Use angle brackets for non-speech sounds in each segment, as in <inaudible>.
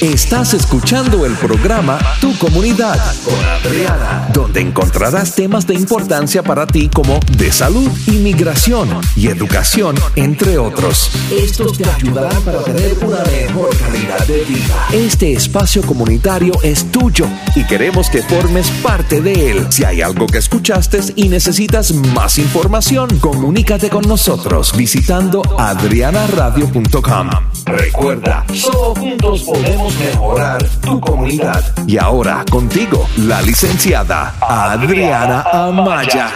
Estás escuchando el programa Tu Comunidad Adriana, donde encontrarás temas de importancia para ti como de salud, inmigración y educación, entre otros. Estos te ayudarán para tener una mejor calidad de vida. Este espacio comunitario es tuyo y queremos que formes parte de él. Si hay algo que escuchaste y necesitas más información, comunícate con nosotros visitando adrianaradio.com. Recuerda, solo juntos podemos mejorar tu comunidad. Y ahora contigo, la licenciada Adriana Amaya.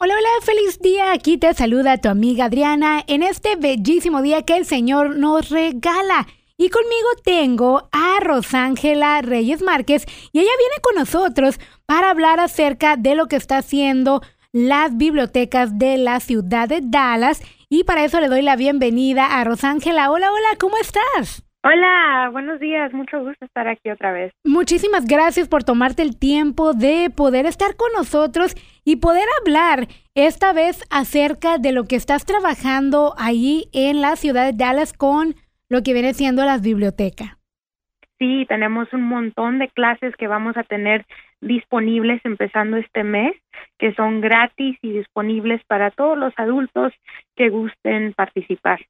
Hola, hola, feliz día. Aquí te saluda tu amiga Adriana en este bellísimo día que el Señor nos regala. Y conmigo tengo a Rosángela Reyes Márquez y ella viene con nosotros para hablar acerca de lo que está haciendo las bibliotecas de la ciudad de Dallas. Y para eso le doy la bienvenida a Rosángela. Hola, hola, ¿cómo estás? Hola, buenos días, mucho gusto estar aquí otra vez. Muchísimas gracias por tomarte el tiempo de poder estar con nosotros y poder hablar esta vez acerca de lo que estás trabajando ahí en la ciudad de Dallas con lo que viene siendo las bibliotecas. Sí, tenemos un montón de clases que vamos a tener disponibles empezando este mes, que son gratis y disponibles para todos los adultos que gusten participar.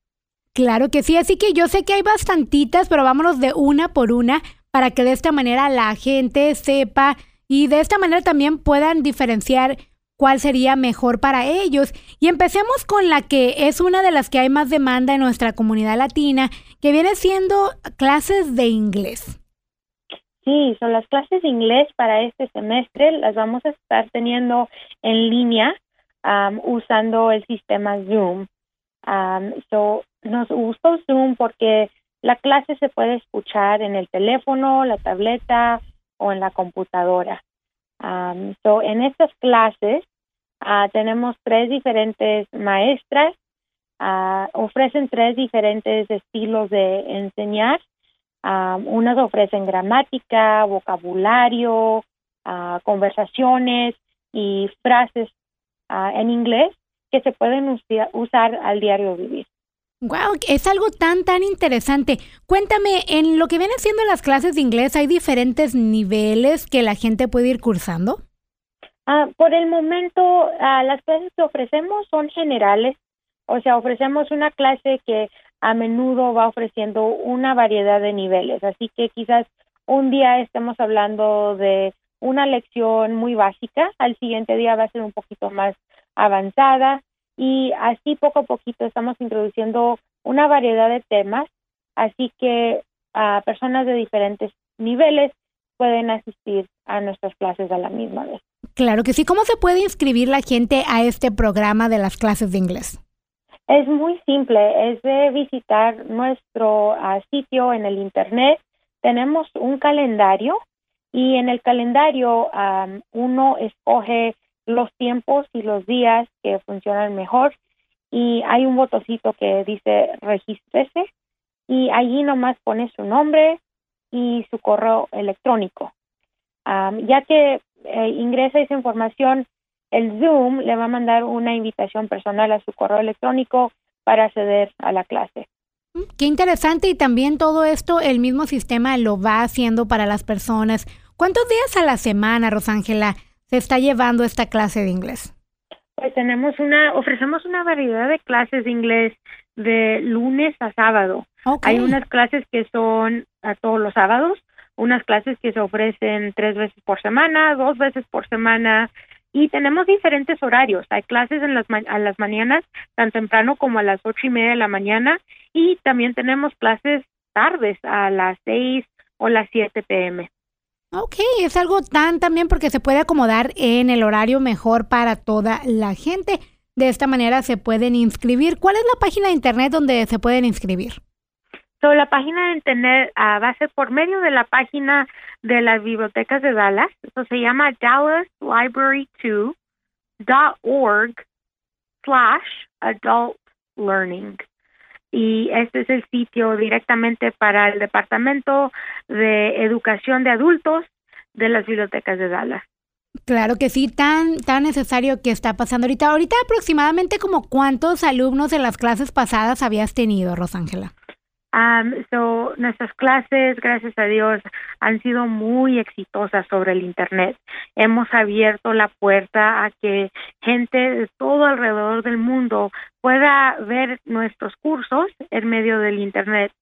Claro que sí, así que yo sé que hay bastantitas, pero vámonos de una por una para que de esta manera la gente sepa y de esta manera también puedan diferenciar cuál sería mejor para ellos. Y empecemos con la que es una de las que hay más demanda en nuestra comunidad latina, que viene siendo clases de inglés. Sí, son las clases de inglés para este semestre, las vamos a estar teniendo en línea usando el sistema Zoom. so, nos gustó Zoom porque la clase se puede escuchar en el teléfono, la tableta o en la computadora. so, en estas clases uh, tenemos tres diferentes maestras, uh, ofrecen tres diferentes estilos de enseñar. Um, unas ofrecen gramática, vocabulario, conversaciones y frases en inglés que se pueden usar al diario vivir. Wow, es algo tan tan interesante. Cuéntame, en lo que vienen siendo las clases de inglés, ¿hay diferentes niveles que la gente puede ir cursando? Ah, por el momento, ah, las clases que ofrecemos son generales, o sea, ofrecemos una clase que a menudo va ofreciendo una variedad de niveles, así que quizás un día estemos hablando de una lección muy básica, al siguiente día va a ser un poquito más avanzada y así poco a poquito estamos introduciendo una variedad de temas, así que a personas de diferentes niveles pueden asistir a nuestras clases a la misma vez. Claro que sí. ¿Cómo se puede inscribir la gente a este programa de las clases de inglés? Es muy simple, es de visitar nuestro ah, sitio en el Internet. Tenemos un calendario y en el calendario uno escoge los tiempos y los días que funcionan mejor y hay un botoncito que dice regístrese y allí nomás pone su nombre y su correo electrónico. ya que eh, ingresa esa información, el Zoom le va a mandar una invitación personal a su correo electrónico para acceder a la clase. Mm, qué interesante y también todo esto el mismo sistema lo va haciendo para las personas. ¿Cuántos días a la semana, Rosángela, se está llevando esta clase de inglés? Pues tenemos una, ofrecemos una variedad de clases de inglés de lunes a sábado. Hay unas clases que son a todos los sábados, unas clases que se ofrecen tres veces por semana, dos veces por semana y tenemos diferentes horarios. Hay clases en las a las mañanas tan temprano como a las ocho y media de la mañana y también tenemos clases tardes a las seis o las siete pm. Ok, es algo tan también porque se puede acomodar en el horario mejor para toda la gente. De esta manera se pueden inscribir. ¿Cuál es la página de internet donde se pueden inscribir? So, la página de internet uh, va a ser por medio de la página de las bibliotecas de Dallas. Eso se llama dallaslibrary2.org slash adult learning y este es el sitio directamente para el Departamento de Educación de Adultos de las bibliotecas de Dallas. Claro que sí, tan, tan necesario que está pasando ahorita. Ahorita aproximadamente como cuántos alumnos en las clases pasadas habías tenido, Rosángela. So, nuestras clases, gracias a Dios, han sido muy exitosas sobre el Internet. Hemos abierto la puerta a que gente de todo alrededor del mundo pueda ver nuestros cursos en medio del Internet.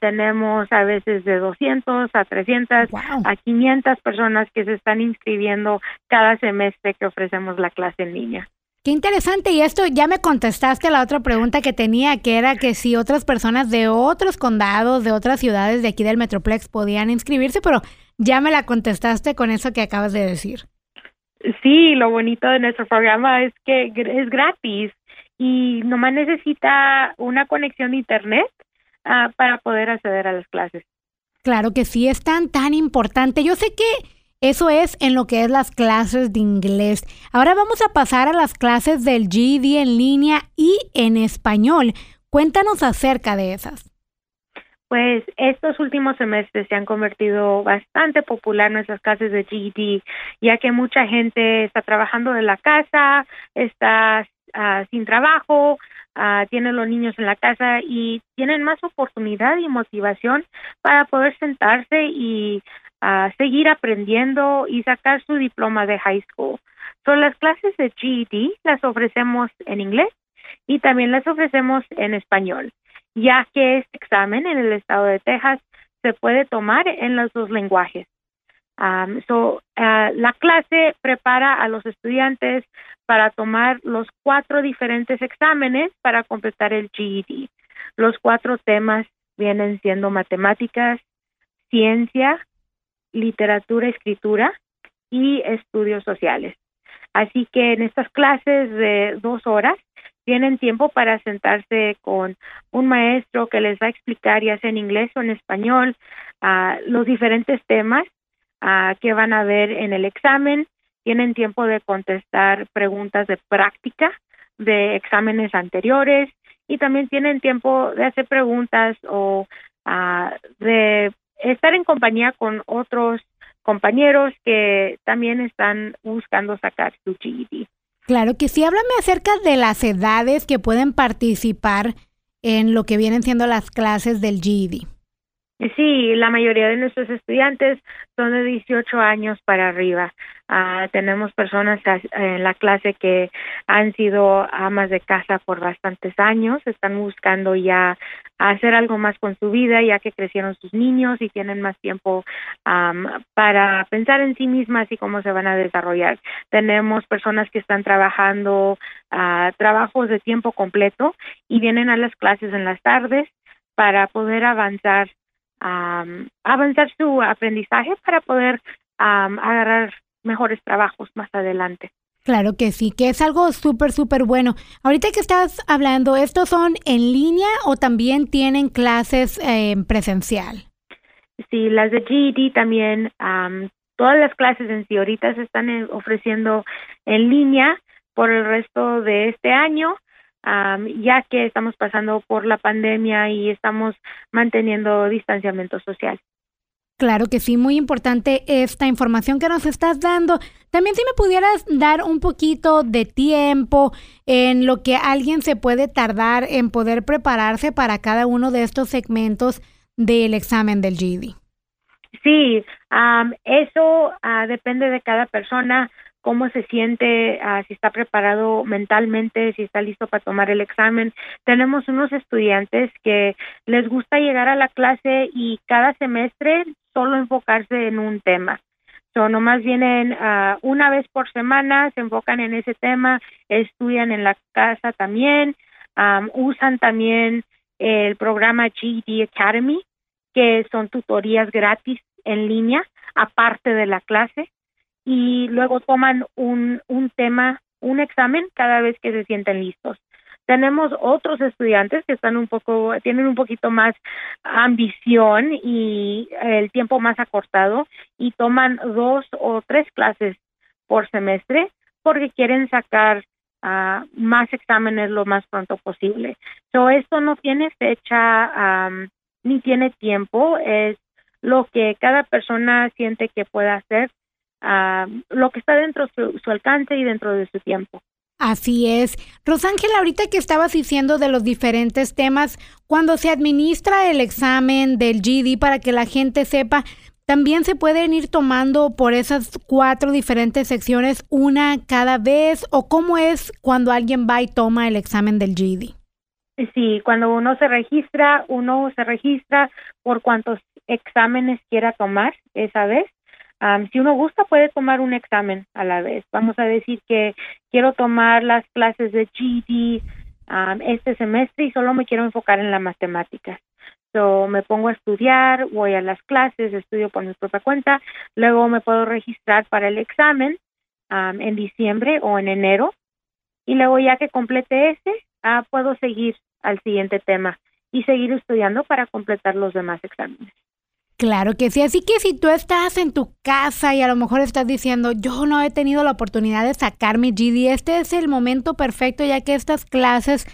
tenemos a veces de 200 a 300 a 500 personas que se están inscribiendo cada semestre que ofrecemos la clase en línea. Qué interesante. Y esto ya me contestaste la otra pregunta que tenía, que era que si otras personas de otros condados, de otras ciudades de aquí del Metroplex podían inscribirse, pero ya me la contestaste con eso que acabas de decir. Sí, lo bonito de nuestro programa es que es gratis y nomás necesita una conexión de internet ah, para poder acceder a las clases. Claro que sí, es tan, tan importante. Yo sé que eso es en lo que es las clases de inglés. Ahora vamos a pasar a las clases del GED en línea y en español. Cuéntanos acerca de esas. Pues estos últimos semestres se han convertido bastante popular nuestras clases de GED, ya que mucha gente está trabajando de la casa, está ah, sin trabajo, uh, tiene los niños en la casa y tienen más oportunidad y motivación para poder sentarse y seguir aprendiendo y sacar su diploma de high school. Son las clases de GED las ofrecemos en inglés y también las ofrecemos en español, ya que este examen en el estado de Texas se puede tomar en los dos lenguajes. Um, so, uh, la clase prepara a los estudiantes para tomar los cuatro diferentes exámenes para completar el GED. Los cuatro temas vienen siendo matemáticas, ciencia, literatura, escritura y estudios sociales. Así que en estas clases de dos horas tienen tiempo para sentarse con un maestro que les va a explicar, ya sea en inglés o en español, los diferentes temas que van a ver en el examen. Tienen tiempo de contestar preguntas de práctica de exámenes anteriores y también tienen tiempo de hacer preguntas o de estar en compañía con otros compañeros que también están buscando sacar su GED. Claro que sí, háblame acerca de las edades que pueden participar en lo que vienen siendo las clases del GED. Sí, la mayoría de nuestros estudiantes son de 18 años para arriba. Ah, tenemos personas en la clase que han sido amas de casa por bastantes años, están buscando ya hacer algo más con su vida ya que crecieron sus niños y tienen más tiempo para pensar en sí mismas y cómo se van a desarrollar. Tenemos personas que están trabajando uh, trabajos de tiempo completo y vienen a las clases en las tardes para poder avanzar avanzar su aprendizaje para poder agarrar mejores trabajos más adelante. Claro que sí, que es algo súper, súper bueno. Ahorita que estás hablando, ¿estos son en línea o también tienen clases eh, presencial? Sí, las de GED también, todas las clases en sí ahorita se están eh, ofreciendo en línea por el resto de este año ya que estamos pasando por la pandemia y estamos manteniendo distanciamiento social. Claro que sí, muy importante esta información que nos estás dando. También si me pudieras dar un poquito de tiempo en lo que alguien se puede tardar en poder prepararse para cada uno de estos segmentos del examen del GED. Sí, eso ah, depende de cada persona cómo se siente, ah, si está preparado mentalmente, si está listo para tomar el examen. Tenemos unos estudiantes que les gusta llegar a la clase y cada semestre solo enfocarse en un tema. So, nomás vienen uh, una vez por semana, se enfocan en ese tema, estudian en la casa también, usan también el programa GED Academy, que son tutorías gratis en línea, aparte de la clase y luego toman un, un tema, un examen cada vez que se sienten listos. Tenemos otros estudiantes que están un poco, tienen un poquito más ambición y el tiempo más acortado y toman dos o tres clases por semestre porque quieren sacar uh, más exámenes lo más pronto posible. So, esto no tiene fecha ni tiene tiempo, es lo que cada persona siente que pueda hacer lo que está dentro de su, alcance y dentro de su tiempo. Así es. Rosángela, ahorita que estabas diciendo de los diferentes temas, cuando se administra el examen del GD para que la gente sepa, también se pueden ir tomando por esas cuatro diferentes secciones una cada vez o cómo es cuando alguien va y toma el examen del GD. Sí, cuando uno se registra, uno se registra por cuántos exámenes quiera tomar esa vez. Si uno gusta, puede tomar un examen a la vez. Vamos a decir que quiero tomar las clases de GD este semestre y solo me quiero enfocar en la matemática. So, me pongo a estudiar, voy a las clases, estudio por mi propia cuenta, luego me puedo registrar para el examen en diciembre o en enero y luego ya que complete ese, ah, puedo seguir al siguiente tema y seguir estudiando para completar los demás exámenes. Claro que sí, así que si tú estás en tu casa y a lo mejor estás diciendo, yo no he tenido la oportunidad de sacar mi GD, este es el momento perfecto ya que estas clases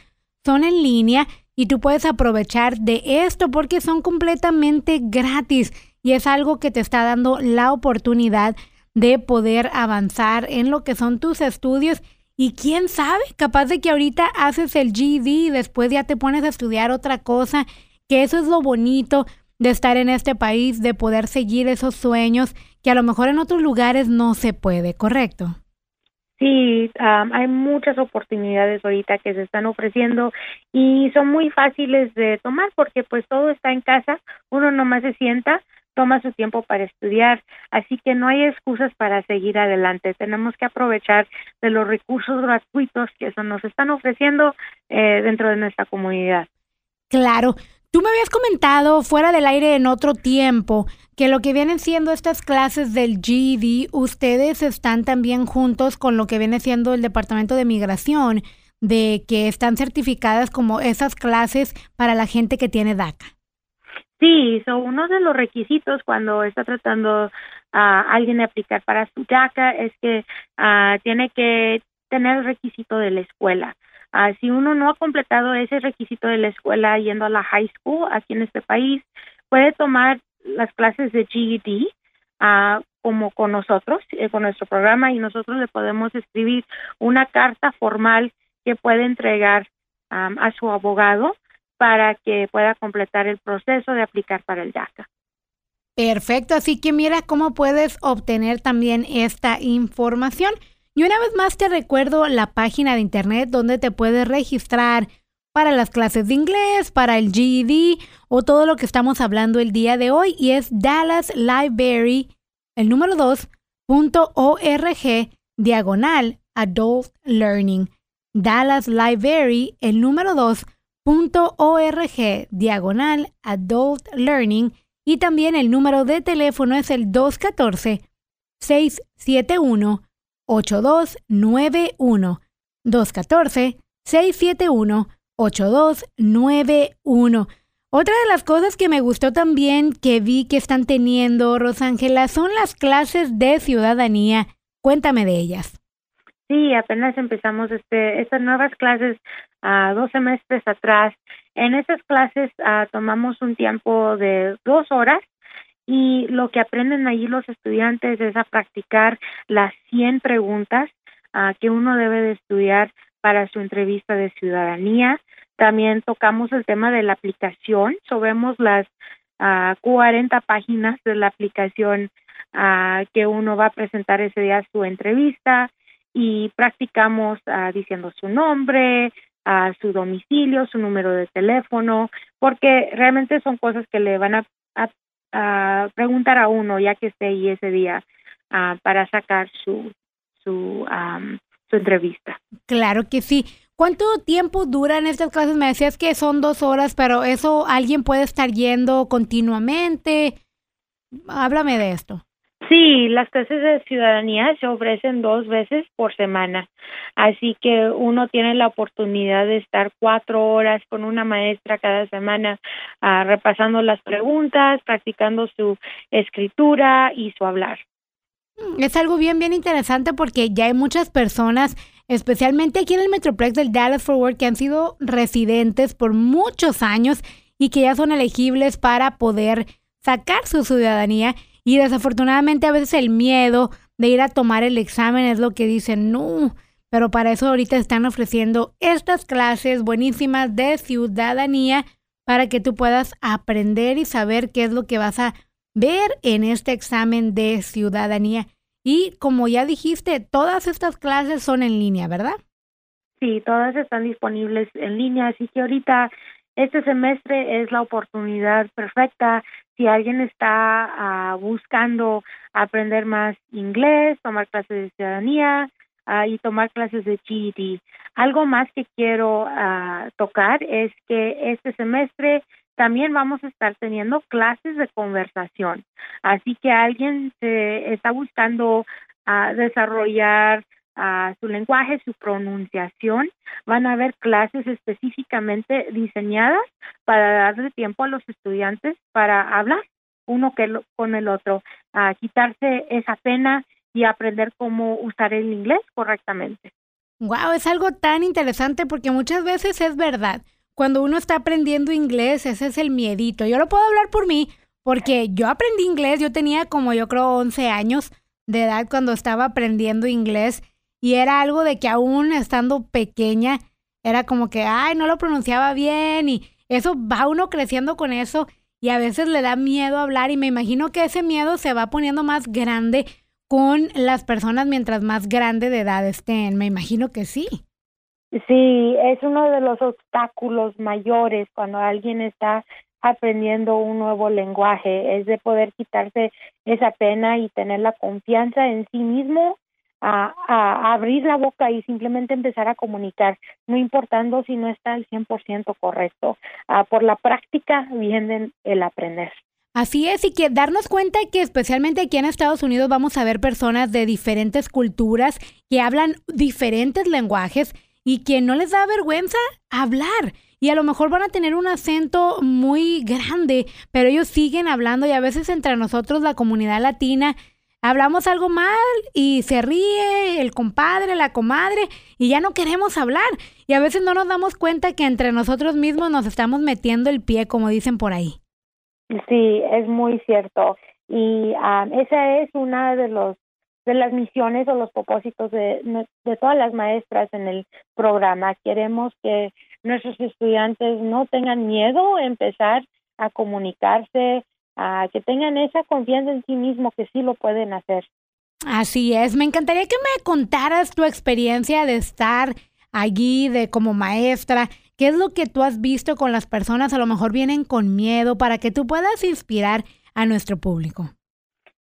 son en línea y tú puedes aprovechar de esto porque son completamente gratis y es algo que te está dando la oportunidad de poder avanzar en lo que son tus estudios y quién sabe, capaz de que ahorita haces el GD y después ya te pones a estudiar otra cosa, que eso es lo bonito de estar en este país, de poder seguir esos sueños que a lo mejor en otros lugares no se puede, ¿correcto? Sí, hay muchas oportunidades ahorita que se están ofreciendo y son muy fáciles de tomar porque pues todo está en casa, uno nomás se sienta, toma su tiempo para estudiar, así que no hay excusas para seguir adelante. Tenemos que aprovechar de los recursos gratuitos que se nos están ofreciendo eh, dentro de nuestra comunidad. Claro, Tú me habías comentado fuera del aire en otro tiempo que lo que vienen siendo estas clases del GED, ustedes están también juntos con lo que viene siendo el Departamento de Migración, de que están certificadas como esas clases para la gente que tiene DACA. Sí, son uno de los requisitos cuando está tratando a alguien de aplicar para su DACA es que ah, tiene que tener el requisito de la escuela. Ah, si uno no ha completado ese requisito de la escuela yendo a la high school aquí en este país, puede tomar las clases de GED ah, como con nosotros, eh, con nuestro programa, y nosotros le podemos escribir una carta formal que puede entregar a su abogado para que pueda completar el proceso de aplicar para el DACA. Perfecto, así que mira cómo puedes obtener también esta información. Y una vez más te recuerdo la página de internet donde te puedes registrar para las clases de inglés, para el GED o todo lo que estamos hablando el día de hoy y es Dallas Library, el número 2, diagonal adult learning. Dallas Library, el número 2, diagonal adult learning y también el número de teléfono es el 214 671 8291 214 671 8291. Otra de las cosas que me gustó también que vi que están teniendo, Rosángela, son las clases de ciudadanía. Cuéntame de ellas. Sí, apenas empezamos este, estas nuevas clases uh, dos semestres atrás. En esas clases uh, tomamos un tiempo de dos horas y lo que aprenden allí los estudiantes es a practicar las 100 preguntas uh, que uno debe de estudiar para su entrevista de ciudadanía. También tocamos el tema de la aplicación, so vemos las uh, 40 páginas de la aplicación uh, que uno va a presentar ese día su entrevista y practicamos diciendo su nombre, uh, su domicilio, su número de teléfono, porque realmente son cosas que le van a, a, preguntar a uno ya que esté ahí ese día uh, para sacar su su um, su entrevista. Claro que sí. ¿Cuánto tiempo duran estas clases? Me decías que son dos horas, pero eso alguien puede estar yendo continuamente. Háblame de esto. Sí, las clases de ciudadanía se ofrecen dos veces por semana, así que uno tiene la oportunidad de estar cuatro horas con una maestra cada semana uh, repasando las preguntas, practicando su escritura y su hablar. Mm, es algo bien, bien interesante porque ya hay muchas personas, especialmente aquí en el Metroplex del Dallas Fort Worth, que han sido residentes por muchos años y que ya son elegibles para poder sacar su ciudadanía. Y desafortunadamente a veces el miedo de ir a tomar el examen es lo que dicen, no, pero para eso ahorita están ofreciendo estas clases buenísimas de ciudadanía para que tú puedas aprender y saber qué es lo que vas a ver en este examen de ciudadanía. Y como ya dijiste, todas estas clases son en línea, ¿verdad? Sí, todas están disponibles en línea, así que ahorita este semestre es la oportunidad perfecta si alguien está ah, buscando aprender más inglés, tomar clases de ciudadanía uh, y tomar clases de GED. Algo más que quiero uh, tocar es que este semestre también vamos a estar teniendo clases de conversación. Así que alguien se está buscando desarrollar uh, su lenguaje, su pronunciación. Van a haber clases específicamente diseñadas para darle tiempo a los estudiantes para hablar uno con el otro, a quitarse esa pena y aprender cómo usar el inglés correctamente. Wow, es algo tan interesante porque muchas veces es verdad cuando uno está aprendiendo inglés, ese es el miedito. Yo lo puedo hablar por mí, porque yo aprendí inglés, yo tenía como yo creo 11 años de edad cuando estaba aprendiendo inglés y era algo de que aún estando pequeña era como que, ay, no lo pronunciaba bien y eso va uno creciendo con eso y a veces le da miedo hablar y me imagino que ese miedo se va poniendo más grande con las personas mientras más grande de edad estén. Me imagino que sí. Sí, es uno de los obstáculos mayores cuando alguien está aprendiendo un nuevo lenguaje, es de poder quitarse esa pena y tener la confianza en sí mismo a, abrir la boca y simplemente empezar a comunicar, no importando si no está al 100% correcto. Uh, por la práctica viene el aprender. Así es, y que darnos cuenta que especialmente aquí en Estados Unidos vamos a ver personas de diferentes culturas que hablan diferentes lenguajes y que no les da vergüenza hablar. Y a lo mejor van a tener un acento muy grande, pero ellos siguen hablando y a veces entre nosotros, la comunidad latina, hablamos algo mal y se ríe el compadre, la comadre y ya no queremos hablar. Y a veces no nos damos cuenta que entre nosotros mismos nos estamos metiendo el pie, como dicen por ahí. Sí, es muy cierto. Y um, esa es una de los de las misiones o los propósitos de, de todas las maestras en el programa. Queremos que nuestros estudiantes no tengan miedo a empezar a comunicarse, a que tengan esa confianza en sí mismo que sí lo pueden hacer. Así es, me encantaría que me contaras tu experiencia de estar allí de como maestra, qué es lo que tú has visto con las personas, a lo mejor vienen con miedo para que tú puedas inspirar a nuestro público.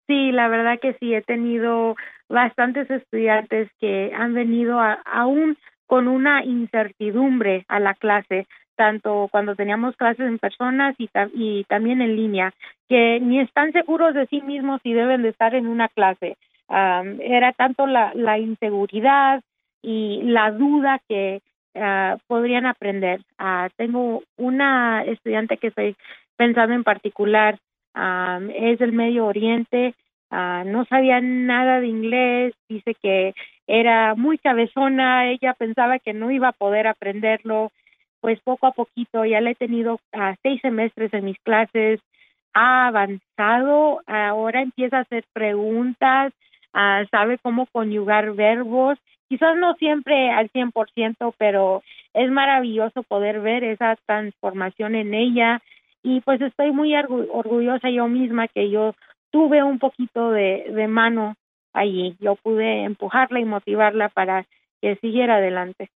Sí, la verdad que sí, he tenido bastantes estudiantes que han venido aún con una incertidumbre a la clase, tanto cuando teníamos clases en personas y, también en línea, que ni están seguros de sí mismos si deben de estar en una clase. era tanto la, inseguridad y la duda que uh, podrían aprender. Uh, tengo una estudiante que estoy pensando en particular. Um, es del Medio Oriente, uh, no sabía nada de inglés, dice que era muy cabezona, ella pensaba que no iba a poder aprenderlo, pues poco a poquito ya le he tenido seis semestres en mis clases, ha avanzado, ahora empieza a hacer preguntas, uh, sabe cómo conyugar verbos, quizás no siempre al 100%, pero es maravilloso poder ver esa transformación en ella y pues estoy muy orgullosa yo misma que yo tuve un poquito de, de mano allí. Yo pude empujarla y motivarla para que siguiera adelante.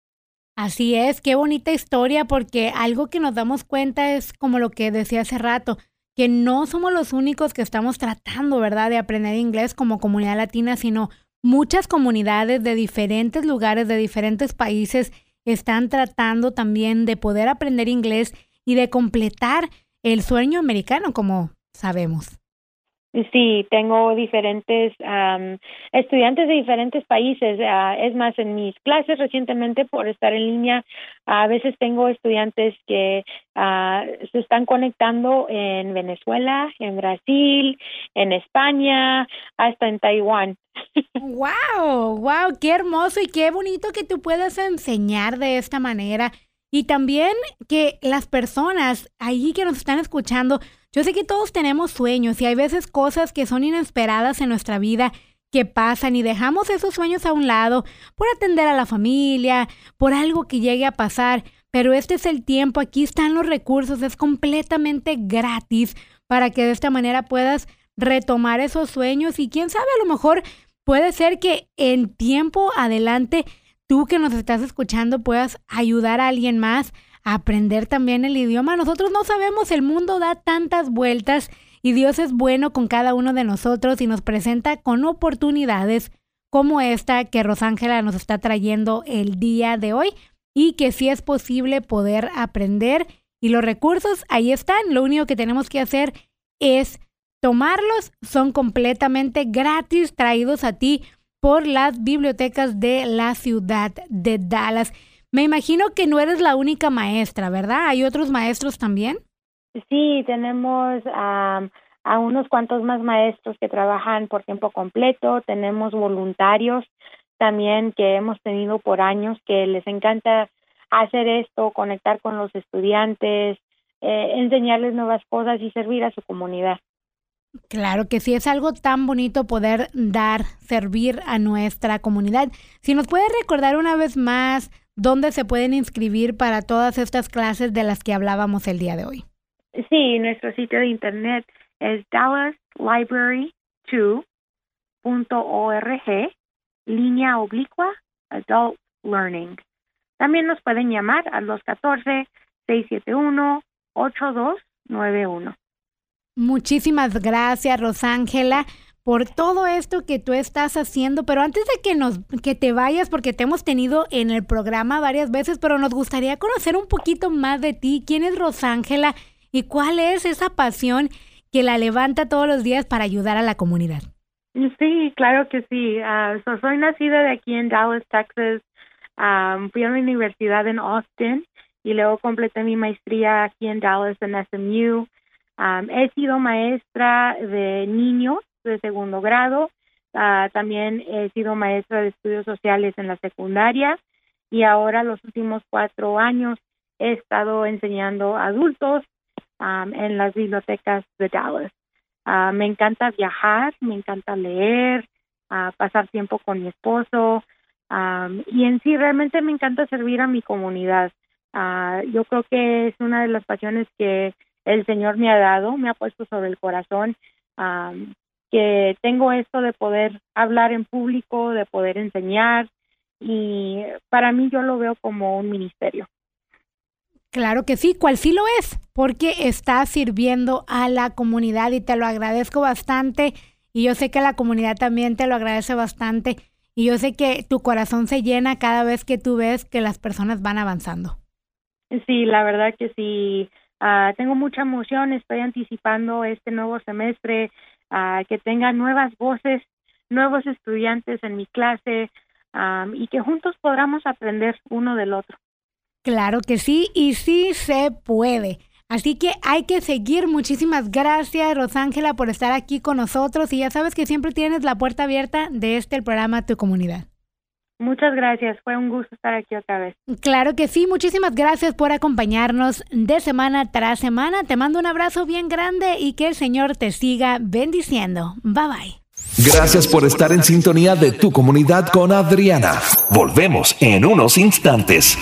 Así es, qué bonita historia, porque algo que nos damos cuenta es como lo que decía hace rato, que no somos los únicos que estamos tratando, ¿verdad?, de aprender inglés como comunidad latina, sino muchas comunidades de diferentes lugares, de diferentes países, están tratando también de poder aprender inglés y de completar el sueño americano, como sabemos. Sí, tengo diferentes estudiantes de diferentes países. Ah, es más, en mis clases recientemente por estar en línea, a veces tengo estudiantes que ah, se están conectando en Venezuela, en Brasil, en España, hasta en Taiwán. <laughs> ¡Wow! ¡Wow! ¡Qué hermoso y qué bonito que tú puedas enseñar de esta manera! Y también que las personas ahí que nos están escuchando yo sé que todos tenemos sueños y hay veces cosas que son inesperadas en nuestra vida que pasan y dejamos esos sueños a un lado por atender a la familia, por algo que llegue a pasar. Pero este es el tiempo, aquí están los recursos, es completamente gratis para que de esta manera puedas retomar esos sueños y quién sabe, a lo mejor puede ser que en tiempo adelante tú que nos estás escuchando puedas ayudar a alguien más a aprender también el idioma. Nosotros no sabemos, el mundo da tantas vueltas y Dios es bueno con cada uno de nosotros y nos presenta con oportunidades como esta que Rosángela nos está trayendo el día de hoy y que sí es posible poder aprender y los recursos ahí están. Lo único que tenemos que hacer es tomarlos. Son completamente gratis, traídos a ti por las bibliotecas de la ciudad de Dallas. Me imagino que no eres la única maestra, ¿verdad? ¿Hay otros maestros también? Sí, tenemos a unos cuantos más maestros que trabajan por tiempo completo, tenemos voluntarios también que hemos tenido por años que les encanta hacer esto, conectar con los estudiantes, eh, enseñarles nuevas cosas y servir a su comunidad. Claro que sí, es algo tan bonito poder dar, servir a nuestra comunidad. Si nos puede recordar una vez más dónde se pueden inscribir para todas estas clases de las que hablábamos el día de hoy. Sí, nuestro sitio de internet es dallaslibrary2.org, línea oblicua, adult learning. También nos pueden llamar a los 14-671-8291. Muchísimas gracias, Rosángela, por todo esto que tú estás haciendo. Pero antes de que nos que te vayas, porque te hemos tenido en el programa varias veces, pero nos gustaría conocer un poquito más de ti. ¿Quién es Rosángela y cuál es esa pasión que la levanta todos los días para ayudar a la comunidad? Sí, claro que sí. Ah, soy nacida de aquí en Dallas, Texas. fui a la universidad en Austin y luego completé mi maestría aquí en Dallas en SMU he sido maestra de niños de segundo grado, ah, también he sido maestra de estudios sociales en la secundaria y ahora los últimos cuatro años he estado enseñando adultos en las bibliotecas de Dallas. Ah, me encanta viajar, me encanta leer, ah, pasar tiempo con mi esposo y en sí realmente me encanta servir a mi comunidad. yo creo que es una de las pasiones que el Señor me ha dado, me ha puesto sobre el corazón, que tengo esto de poder hablar en público, de poder enseñar y para mí yo lo veo como un ministerio. Claro que sí, cual sí lo es, porque está sirviendo a la comunidad y te lo agradezco bastante y yo sé que la comunidad también te lo agradece bastante y yo sé que tu corazón se llena cada vez que tú ves que las personas van avanzando. Sí, la verdad que sí. Ah, tengo mucha emoción, estoy anticipando este nuevo semestre, uh, que tenga nuevas voces, nuevos estudiantes en mi clase y que juntos podamos aprender uno del otro. Claro que sí, y sí se puede. Así que hay que seguir. Muchísimas gracias, Rosángela, por estar aquí con nosotros. Y ya sabes que siempre tienes la puerta abierta de este programa Tu Comunidad. Muchas gracias, fue un gusto estar aquí otra vez. Claro que sí, muchísimas gracias por acompañarnos de semana tras semana. Te mando un abrazo bien grande y que el Señor te siga bendiciendo. Bye bye. Gracias por estar en sintonía de tu comunidad con Adriana. Volvemos en unos instantes.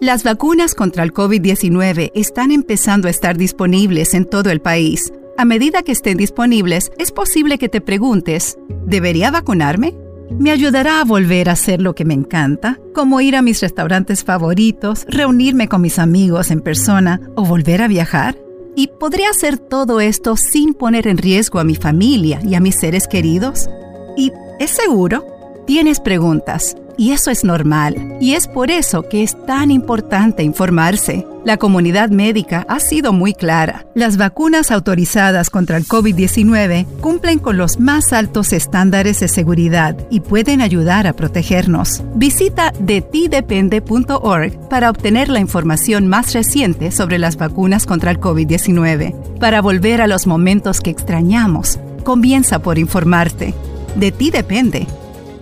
Las vacunas contra el COVID-19 están empezando a estar disponibles en todo el país. A medida que estén disponibles, es posible que te preguntes, ¿debería vacunarme? Me ayudará a volver a hacer lo que me encanta, como ir a mis restaurantes favoritos, reunirme con mis amigos en persona o volver a viajar. ¿Y podría hacer todo esto sin poner en riesgo a mi familia y a mis seres queridos? ¿Y es seguro? Tienes preguntas. Y eso es normal. Y es por eso que es tan importante informarse. La comunidad médica ha sido muy clara. Las vacunas autorizadas contra el COVID-19 cumplen con los más altos estándares de seguridad y pueden ayudar a protegernos. Visita detidepende.org para obtener la información más reciente sobre las vacunas contra el COVID-19. Para volver a los momentos que extrañamos, comienza por informarte. De ti depende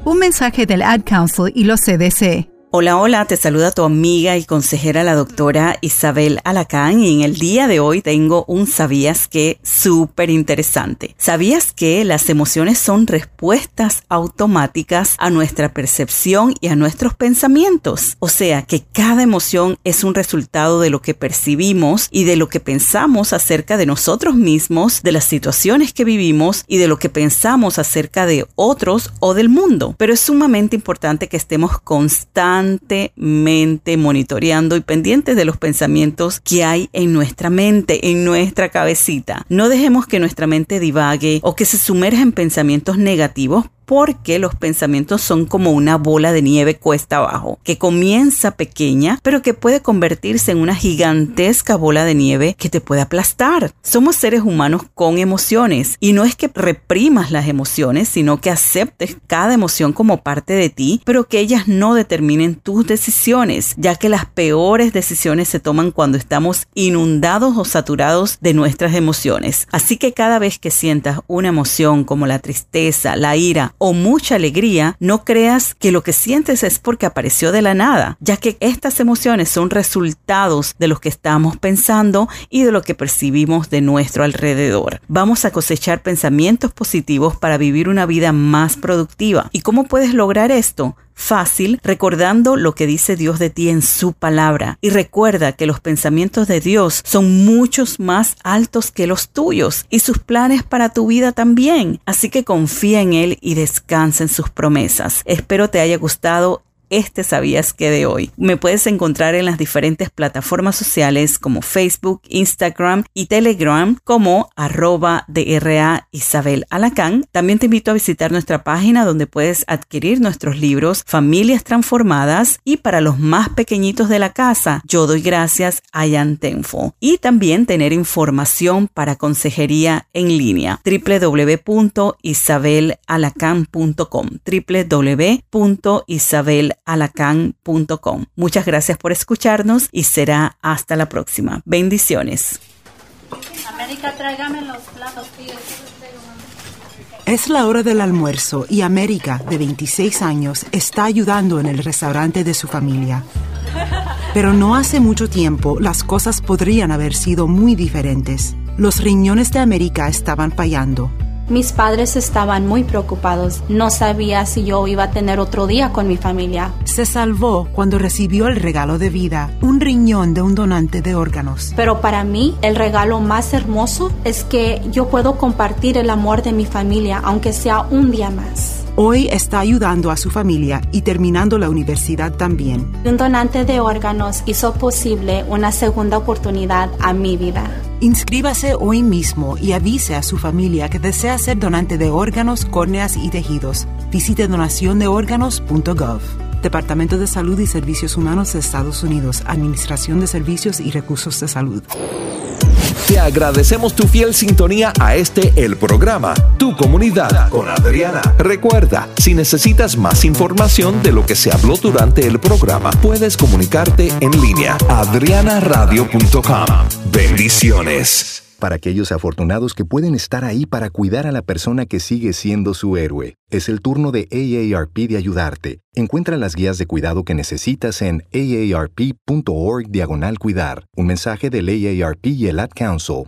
un mensaje del Ad Council y los CDC. Hola, hola, te saluda tu amiga y consejera la doctora Isabel Alacán y en el día de hoy tengo un sabías que súper interesante. ¿Sabías que las emociones son respuestas automáticas a nuestra percepción y a nuestros pensamientos? O sea que cada emoción es un resultado de lo que percibimos y de lo que pensamos acerca de nosotros mismos, de las situaciones que vivimos y de lo que pensamos acerca de otros o del mundo. Pero es sumamente importante que estemos constantes constantemente monitoreando y pendientes de los pensamientos que hay en nuestra mente, en nuestra cabecita. No dejemos que nuestra mente divague o que se sumerja en pensamientos negativos porque los pensamientos son como una bola de nieve cuesta abajo, que comienza pequeña, pero que puede convertirse en una gigantesca bola de nieve que te puede aplastar. Somos seres humanos con emociones y no es que reprimas las emociones, sino que aceptes cada emoción como parte de ti, pero que ellas no determinen tus decisiones, ya que las peores decisiones se toman cuando estamos inundados o saturados de nuestras emociones. Así que cada vez que sientas una emoción como la tristeza, la ira o mucha alegría, no creas que lo que sientes es porque apareció de la nada, ya que estas emociones son resultados de lo que estamos pensando y de lo que percibimos de nuestro alrededor. Vamos a cosechar pensamientos positivos para vivir una vida más productiva. ¿Y cómo puedes lograr esto? Fácil recordando lo que dice Dios de ti en su palabra. Y recuerda que los pensamientos de Dios son muchos más altos que los tuyos y sus planes para tu vida también. Así que confía en Él y descansa en sus promesas. Espero te haya gustado este sabías que de hoy. Me puedes encontrar en las diferentes plataformas sociales como Facebook, Instagram y Telegram como arroba DRA Isabel Alacán. También te invito a visitar nuestra página donde puedes adquirir nuestros libros Familias Transformadas y para los más pequeñitos de la casa, yo doy gracias a Yantenfo. Y también tener información para consejería en línea www.isabelalacan.com www.isabel alacan.com. Muchas gracias por escucharnos y será hasta la próxima. Bendiciones. América, tráigame los platos, Es la hora del almuerzo y América, de 26 años, está ayudando en el restaurante de su familia. Pero no hace mucho tiempo las cosas podrían haber sido muy diferentes. Los riñones de América estaban fallando mis padres estaban muy preocupados. No sabía si yo iba a tener otro día con mi familia. Se salvó cuando recibió el regalo de vida, un riñón de un donante de órganos. Pero para mí, el regalo más hermoso es que yo puedo compartir el amor de mi familia, aunque sea un día más. Hoy está ayudando a su familia y terminando la universidad también. Un donante de órganos hizo posible una segunda oportunidad a mi vida. Inscríbase hoy mismo y avise a su familia que desea ser donante de órganos, córneas y tejidos. Visite donaciondeórganos.gov. Departamento de Salud y Servicios Humanos de Estados Unidos, Administración de Servicios y Recursos de Salud. Te agradecemos tu fiel sintonía a este el programa, Tu Comunidad con Adriana. Recuerda, si necesitas más información de lo que se habló durante el programa, puedes comunicarte en línea adrianaradio.com. Bendiciones. Para aquellos afortunados que pueden estar ahí para cuidar a la persona que sigue siendo su héroe, es el turno de AARP de ayudarte. Encuentra las guías de cuidado que necesitas en aarp.org diagonal cuidar. Un mensaje del AARP y el Ad Council.